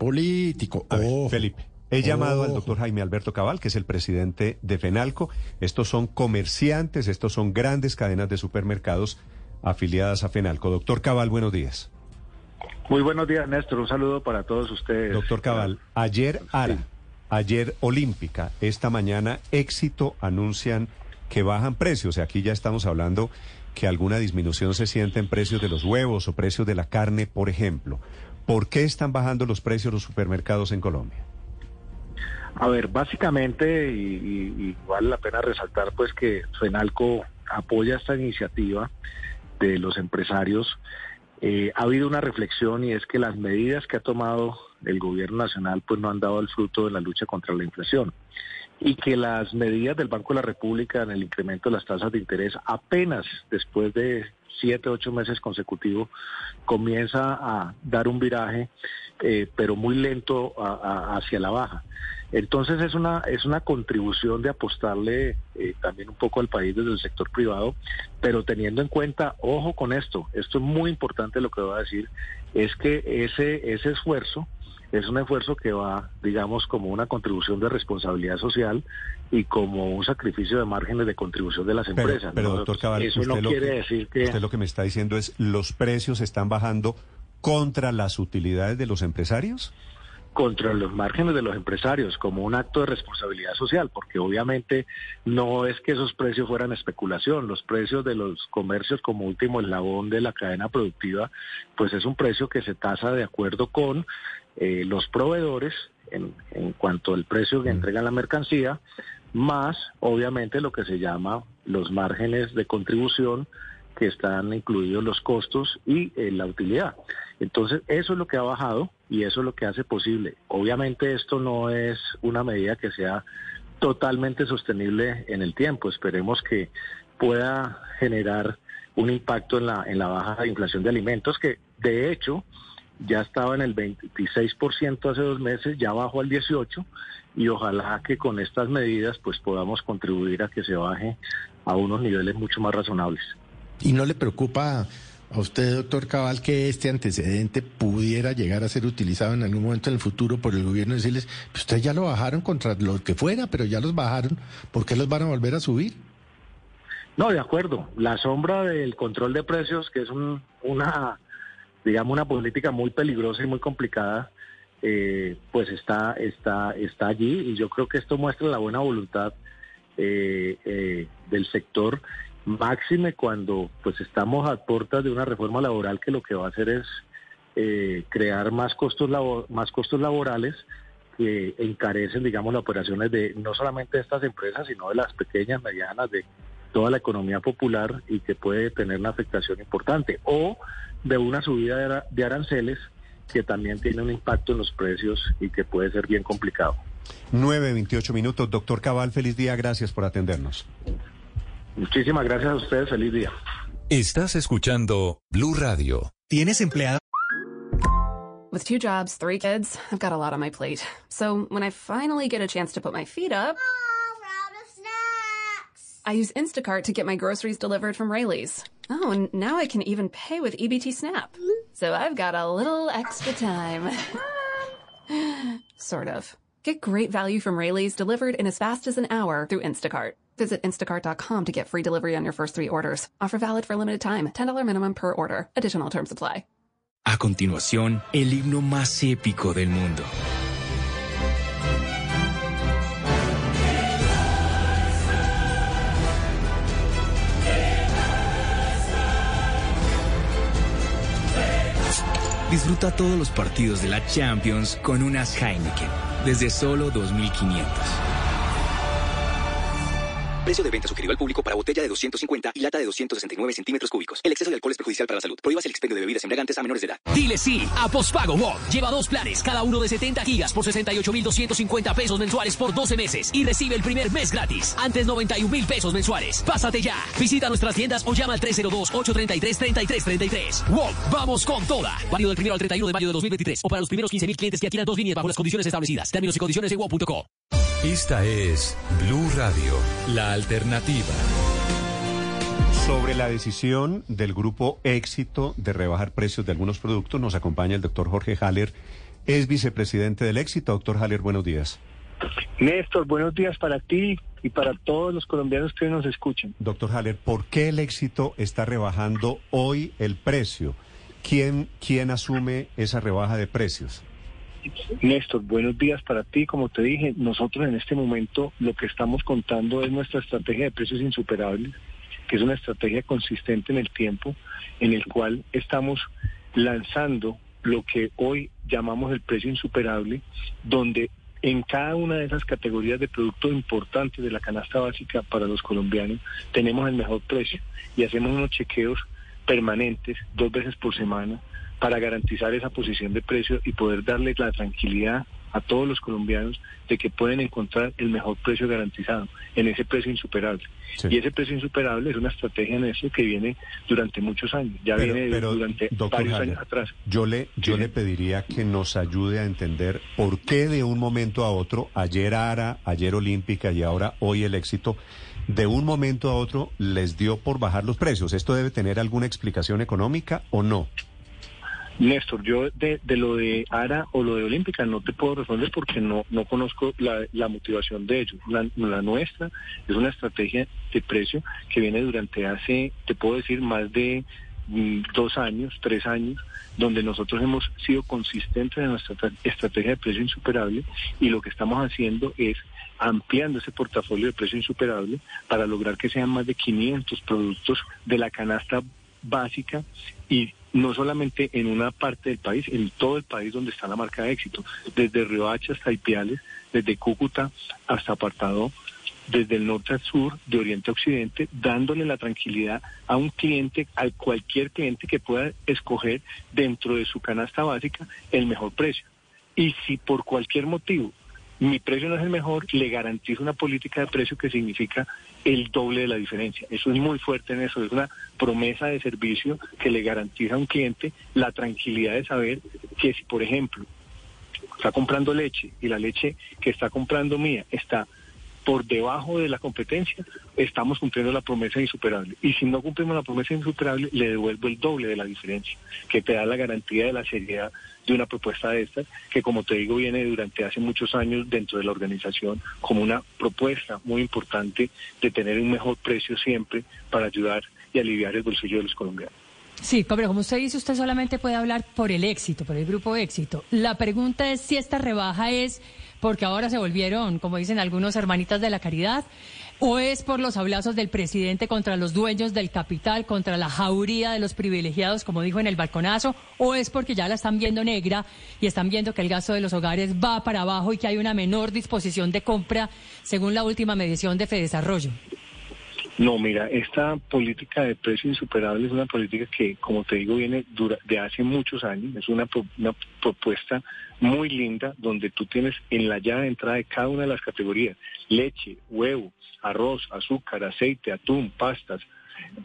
político. A ver, Ojo. Felipe, he llamado al doctor Jaime Alberto Cabal, que es el presidente de FENALCO. Estos son comerciantes, estos son grandes cadenas de supermercados afiliadas a FENALCO. Doctor Cabal, buenos días. Muy buenos días, Néstor. Un saludo para todos ustedes. Doctor Cabal, ayer ARA, ayer Olímpica, esta mañana Éxito anuncian que bajan precios. Y aquí ya estamos hablando que alguna disminución se siente en precios de los huevos o precios de la carne, por ejemplo. ¿Por qué están bajando los precios los supermercados en Colombia? A ver, básicamente, y, vale la pena resaltar, pues que FENALCO apoya esta iniciativa de los empresarios. Eh, ha habido una reflexión y es que las medidas que ha tomado el gobierno nacional pues no han dado el fruto de la lucha contra la inflación y que las medidas del Banco de la República en el incremento de las tasas de interés apenas después de siete, ocho meses consecutivos comienza a dar un viraje, eh, pero muy lento a- a- hacia la baja. Entonces es una es una contribución de apostarle eh, también un poco al país desde el sector privado, pero teniendo en cuenta, ojo con esto, esto es muy importante lo que voy a decir, es que ese ese esfuerzo es un esfuerzo que va, digamos, como una contribución de responsabilidad social y como un sacrificio de márgenes de contribución de las Pero, empresas. pero ¿no? doctor Cabal, eso no usted, lo quiere que, decir que usted lo que me está diciendo es los precios están bajando contra las utilidades de los empresarios. contra los márgenes de los empresarios como un acto de responsabilidad social, porque obviamente no es que esos precios fueran especulación, los precios de los comercios como último eslabón de la cadena productiva, pues es un precio que se tasa de acuerdo con eh, los proveedores en, en cuanto al precio que entregan la mercancía, más obviamente lo que se llama los márgenes de contribución que están incluidos los costos y eh, la utilidad. Entonces, eso es lo que ha bajado y eso es lo que hace posible. Obviamente esto no es una medida que sea totalmente sostenible en el tiempo. Esperemos que pueda generar un impacto en la, en la baja de inflación de alimentos, que de hecho ya estaba en el 26% hace dos meses, ya bajó al 18% y ojalá que con estas medidas pues podamos contribuir a que se baje a unos niveles mucho más razonables. ¿Y no le preocupa a usted, doctor Cabal, que este antecedente pudiera llegar a ser utilizado en algún momento en el futuro por el gobierno y decirles, pues ustedes ya lo bajaron contra lo que fuera, pero ya los bajaron, ¿por qué los van a volver a subir? No, de acuerdo. La sombra del control de precios, que es un- una, digamos, una política muy peligrosa y muy complicada, eh, pues está, está, está allí y yo creo que esto muestra la buena voluntad eh, eh, del sector, máxime cuando pues estamos a puertas de una reforma laboral que lo que va a hacer es eh, crear más costos labo- más costos laborales que encarecen, digamos, las operaciones de no solamente de estas empresas, sino de las pequeñas, medianas, de toda la economía popular y que puede tener una afectación importante. O de una subida de ara- de aranceles que también tiene un impacto en los precios y que puede ser bien complicado. 9, 28 minutos. Doctor Cabal, feliz día. Gracias por atendernos. Muchísimas gracias a ustedes. Feliz día. Estás escuchando Blue Radio. ¿Tienes empleado? With two jobs, three kids, I've got a lot on my plate. So when I finally get a chance to put my feet up, I use Instacart to get my groceries delivered from Rayleigh's. Oh, and now I can even pay with EBT Snap. So I've got a little extra time. sort of. Get great value from Rayleigh's delivered in as fast as an hour through Instacart. Visit instacart.com to get free delivery on your first three orders. Offer valid for a limited time. $10 minimum per order. Additional terms apply. A continuación, el himno más épico del mundo. Disfruta todos los partidos de la Champions con unas Heineken desde solo 2.500. Precio de venta sugerido al público para botella de 250 y lata de 269 centímetros cúbicos. El exceso de alcohol es perjudicial para la salud. Prohíbas el expendio de bebidas embriagantes a menores de edad. Dile sí a Postpago WOM. Lleva dos planes, cada uno de 70 gigas por 68,250 pesos mensuales por 12 meses y recibe el primer mes gratis. Antes 91 mil pesos mensuales. Pásate ya. Visita nuestras tiendas o llama al 302-833-3333. WOM, vamos con toda. Válido del primero al 31 de mayo de 2023 o para los primeros 15 mil clientes que adquieran dos líneas bajo las condiciones establecidas. Términos y condiciones en WOM.co. Esta es Blue Radio, la alternativa. Sobre la decisión del grupo Éxito de rebajar precios de algunos productos, nos acompaña el doctor Jorge Haller, es vicepresidente del éxito. Doctor Haller, buenos días. Néstor, buenos días para ti y para todos los colombianos que nos escuchan. Doctor Haller, ¿por qué el éxito está rebajando hoy el precio? ¿Quién, quién asume esa rebaja de precios? Néstor, buenos días para ti. Como te dije, nosotros en este momento lo que estamos contando es nuestra estrategia de precios insuperables, que es una estrategia consistente en el tiempo, en el cual estamos lanzando lo que hoy llamamos el precio insuperable, donde en cada una de esas categorías de productos importantes de la canasta básica para los colombianos tenemos el mejor precio y hacemos unos chequeos permanentes dos veces por semana para garantizar esa posición de precio y poder darle la tranquilidad a todos los colombianos de que pueden encontrar el mejor precio garantizado en ese precio insuperable. Y ese precio insuperable es una estrategia en eso que viene durante muchos años, ya viene durante varios años atrás. Yo le yo le pediría que nos ayude a entender por qué de un momento a otro, ayer ARA, ayer Olímpica y ahora hoy el éxito, de un momento a otro les dio por bajar los precios. ¿Esto debe tener alguna explicación económica o no? Néstor, yo de, lo de ARA o lo de Olímpica no te puedo responder porque no, no conozco la, motivación de ellos. La, nuestra es una estrategia de precio que viene durante hace, te puedo decir, más de mm, dos años, tres años, donde nosotros hemos sido consistentes en nuestra estrategia de precio insuperable y lo que estamos haciendo es ampliando ese portafolio de precio insuperable para lograr que sean más de 500 productos de la canasta básica y no solamente en una parte del país, en todo el país donde está la marca de éxito, desde Riohacha hasta Ipiales, desde Cúcuta hasta Apartado, desde el norte al sur, de oriente a occidente, dándole la tranquilidad a un cliente, a cualquier cliente que pueda escoger dentro de su canasta básica el mejor precio. Y si por cualquier motivo mi precio no es el mejor, le garantizo una política de precio que significa el doble de la diferencia. Eso es muy fuerte en eso, es una promesa de servicio que le garantiza a un cliente la tranquilidad de saber que si, por ejemplo, está comprando leche y la leche que está comprando mía está por debajo de la competencia, estamos cumpliendo la promesa insuperable. Y si no cumplimos la promesa insuperable, le devuelvo el doble de la diferencia, que te da la garantía de la seriedad de una propuesta de estas, que como te digo, viene durante hace muchos años dentro de la organización como una propuesta muy importante de tener un mejor precio siempre para ayudar y aliviar el bolsillo de los colombianos. Sí, pero como usted dice, usted solamente puede hablar por el éxito, por el grupo éxito. La pregunta es si esta rebaja es porque ahora se volvieron, como dicen algunos, hermanitas de la caridad, o es por los hablazos del presidente contra los dueños del capital, contra la jauría de los privilegiados, como dijo en el balconazo, o es porque ya la están viendo negra y están viendo que el gasto de los hogares va para abajo y que hay una menor disposición de compra, según la última medición de Fedesarrollo. No, mira, esta política de precio insuperable es una política que, como te digo, viene de hace muchos años. Es una, una propuesta muy linda donde tú tienes en la llave de entrada de cada una de las categorías leche, huevo, arroz, azúcar, aceite, atún, pastas,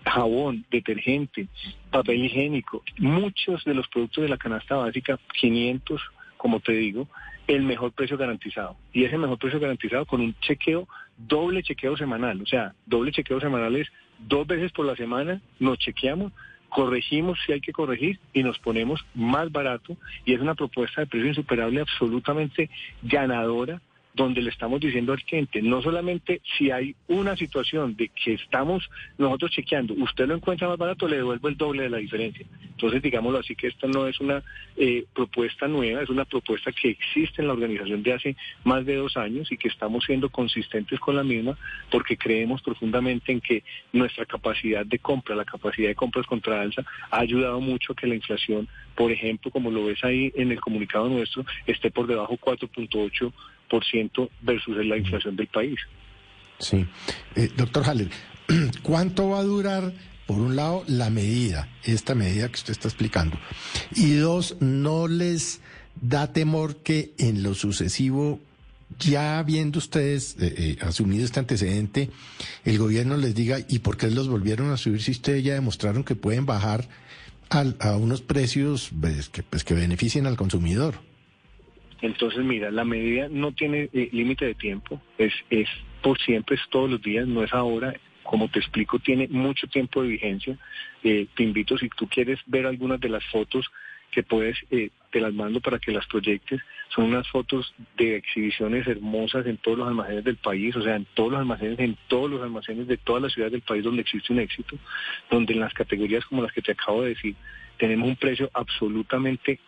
jabón, detergente, papel higiénico, muchos de los productos de la canasta básica, 500, como te digo, el mejor precio garantizado. Y ese mejor precio garantizado con un chequeo, doble chequeo semanal. O sea, doble chequeo semanal es dos veces por la semana, nos chequeamos, corregimos si hay que corregir y nos ponemos más barato. Y es una propuesta de precio insuperable absolutamente ganadora donde le estamos diciendo al cliente, no solamente si hay una situación de que estamos nosotros chequeando, usted lo encuentra más barato, le devuelvo el doble de la diferencia. Entonces, digámoslo así, que esta no es una eh, propuesta nueva, es una propuesta que existe en la organización de hace más de dos años y que estamos siendo consistentes con la misma porque creemos profundamente en que nuestra capacidad de compra, la capacidad de compras contra alza, ha ayudado mucho a que la inflación, por ejemplo, como lo ves ahí en el comunicado nuestro, esté por debajo 4.8 versus la inflación del país. Sí. Eh, doctor Haller, ¿cuánto va a durar, por un lado, la medida, esta medida que usted está explicando? Y dos, ¿no les da temor que en lo sucesivo, ya viendo ustedes eh, eh, asumido este antecedente, el gobierno les diga, ¿y por qué los volvieron a subir si ustedes ya demostraron que pueden bajar a unos precios pues, que, pues, que beneficien al consumidor? Entonces, mira, la medida no tiene eh, límite de tiempo, es, es por siempre, es todos los días, no es ahora. Como te explico, tiene mucho tiempo de vigencia. Eh, te invito, si tú quieres ver algunas de las fotos que puedes, eh, te las mando para que las proyectes. Son unas fotos de exhibiciones hermosas en todos los almacenes del país, o sea, en todos los almacenes, en todos los almacenes de todas las ciudades del país donde existe un éxito, donde en las categorías como las que te acabo de decir, tenemos un precio absolutamente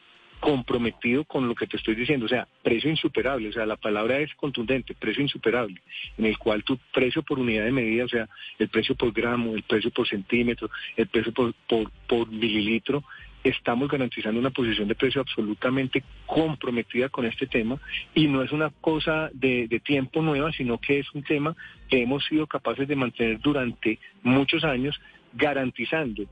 comprometido con lo que te estoy diciendo, o sea, precio insuperable, o sea, la palabra es contundente, precio insuperable, en el cual tu precio por unidad de medida, o sea, el precio por gramo, el precio por centímetro, el precio por, por, por mililitro, estamos garantizando una posición de precio absolutamente comprometida con este tema y no es una cosa de, de, tiempo nueva, sino que es un tema que hemos sido capaces de mantener durante muchos años garantizando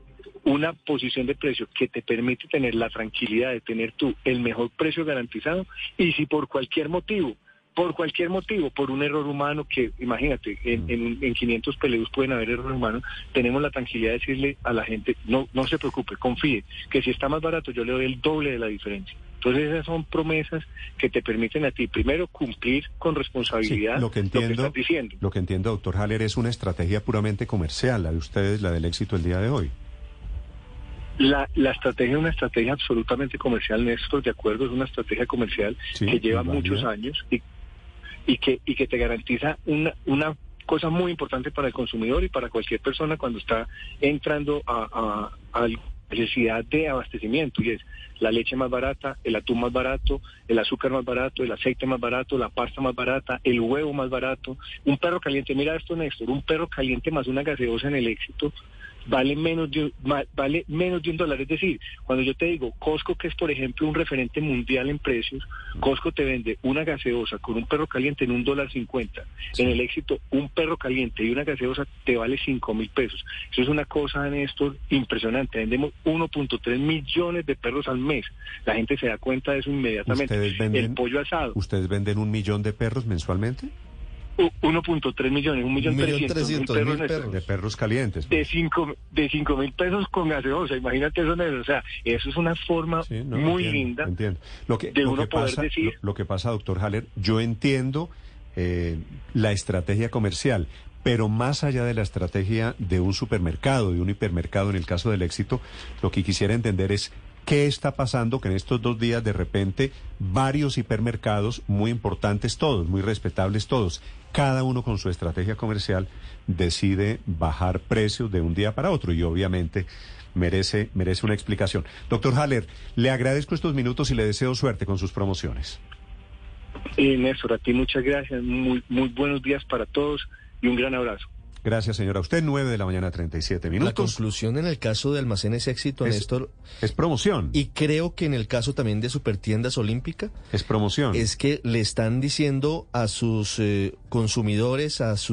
una posición de precio que te permite tener la tranquilidad de tener tú el mejor precio garantizado y si por cualquier motivo por cualquier motivo, por un error humano que, imagínate, en, en, en 500 peleos pueden haber errores humanos, tenemos la tranquilidad de decirle a la gente, no, no se preocupe, confíe, que si está más barato yo le doy el doble de la diferencia. Entonces esas son promesas que te permiten a ti, primero, cumplir con responsabilidad sí, lo, que entiendo, lo que estás diciendo. Lo que entiendo, doctor Haller, es una estrategia puramente comercial, la de ustedes, la del éxito el día de hoy. La, la estrategia es una estrategia absolutamente comercial, Néstor, de acuerdo, es una estrategia comercial Sí, que lleva muchos años y, y, que, y que te garantiza una, una cosa muy importante para el consumidor y para cualquier persona cuando está entrando a, a, a necesidad de abastecimiento y es la leche más barata, el atún más barato, el azúcar más barato, el aceite más barato, la pasta más barata, el huevo más barato, un perro caliente, mira esto Néstor, un perro caliente más una gaseosa en el éxito vale menos de vale menos de un dólar, es decir, cuando yo te digo Costco que es por ejemplo un referente mundial en precios, Costco te vende una gaseosa con un perro caliente en un dólar cincuenta, en el éxito un perro caliente y una gaseosa te vale cinco mil pesos, eso es una cosa Néstor impresionante, vendemos 1.3 millones de perros al mes, la gente se da cuenta de eso inmediatamente, ¿Ustedes venden, el pollo asado, ¿Ustedes venden un millón de perros mensualmente? U- 1.3 millones, un millón Un millón trescientos mil trescientos perros, mil Néstor. perros. De perros calientes. de cinco de cinco mil pesos con gaseosa, imagínate eso, o sea, eso es una forma Sí, no, muy entiendo, linda Entiendo. Lo que, de lo uno que poder pasa, decir- lo, lo que pasa, doctor Haller, yo entiendo eh, la estrategia comercial, pero más allá de la estrategia de un supermercado, de un hipermercado, en el caso del éxito, lo que quisiera entender es qué está pasando que en estos dos días de repente varios hipermercados muy importantes todos, muy respetables todos, cada uno con su estrategia comercial decide bajar precios de un día para otro y obviamente merece, merece una explicación. Doctor Haller, le agradezco estos minutos y le deseo suerte con sus promociones. Eh, Néstor, a ti muchas gracias, muy, muy buenos días para todos y un gran abrazo. Gracias, señora. Usted, 9 de la mañana, 37 La minutos. conclusión en el caso de almacenes éxito, Es- Néstor, Es promoción. y creo que en el caso también de Supertiendas Olímpica, Es promoción. es que le están diciendo a sus eh, consumidores, a sus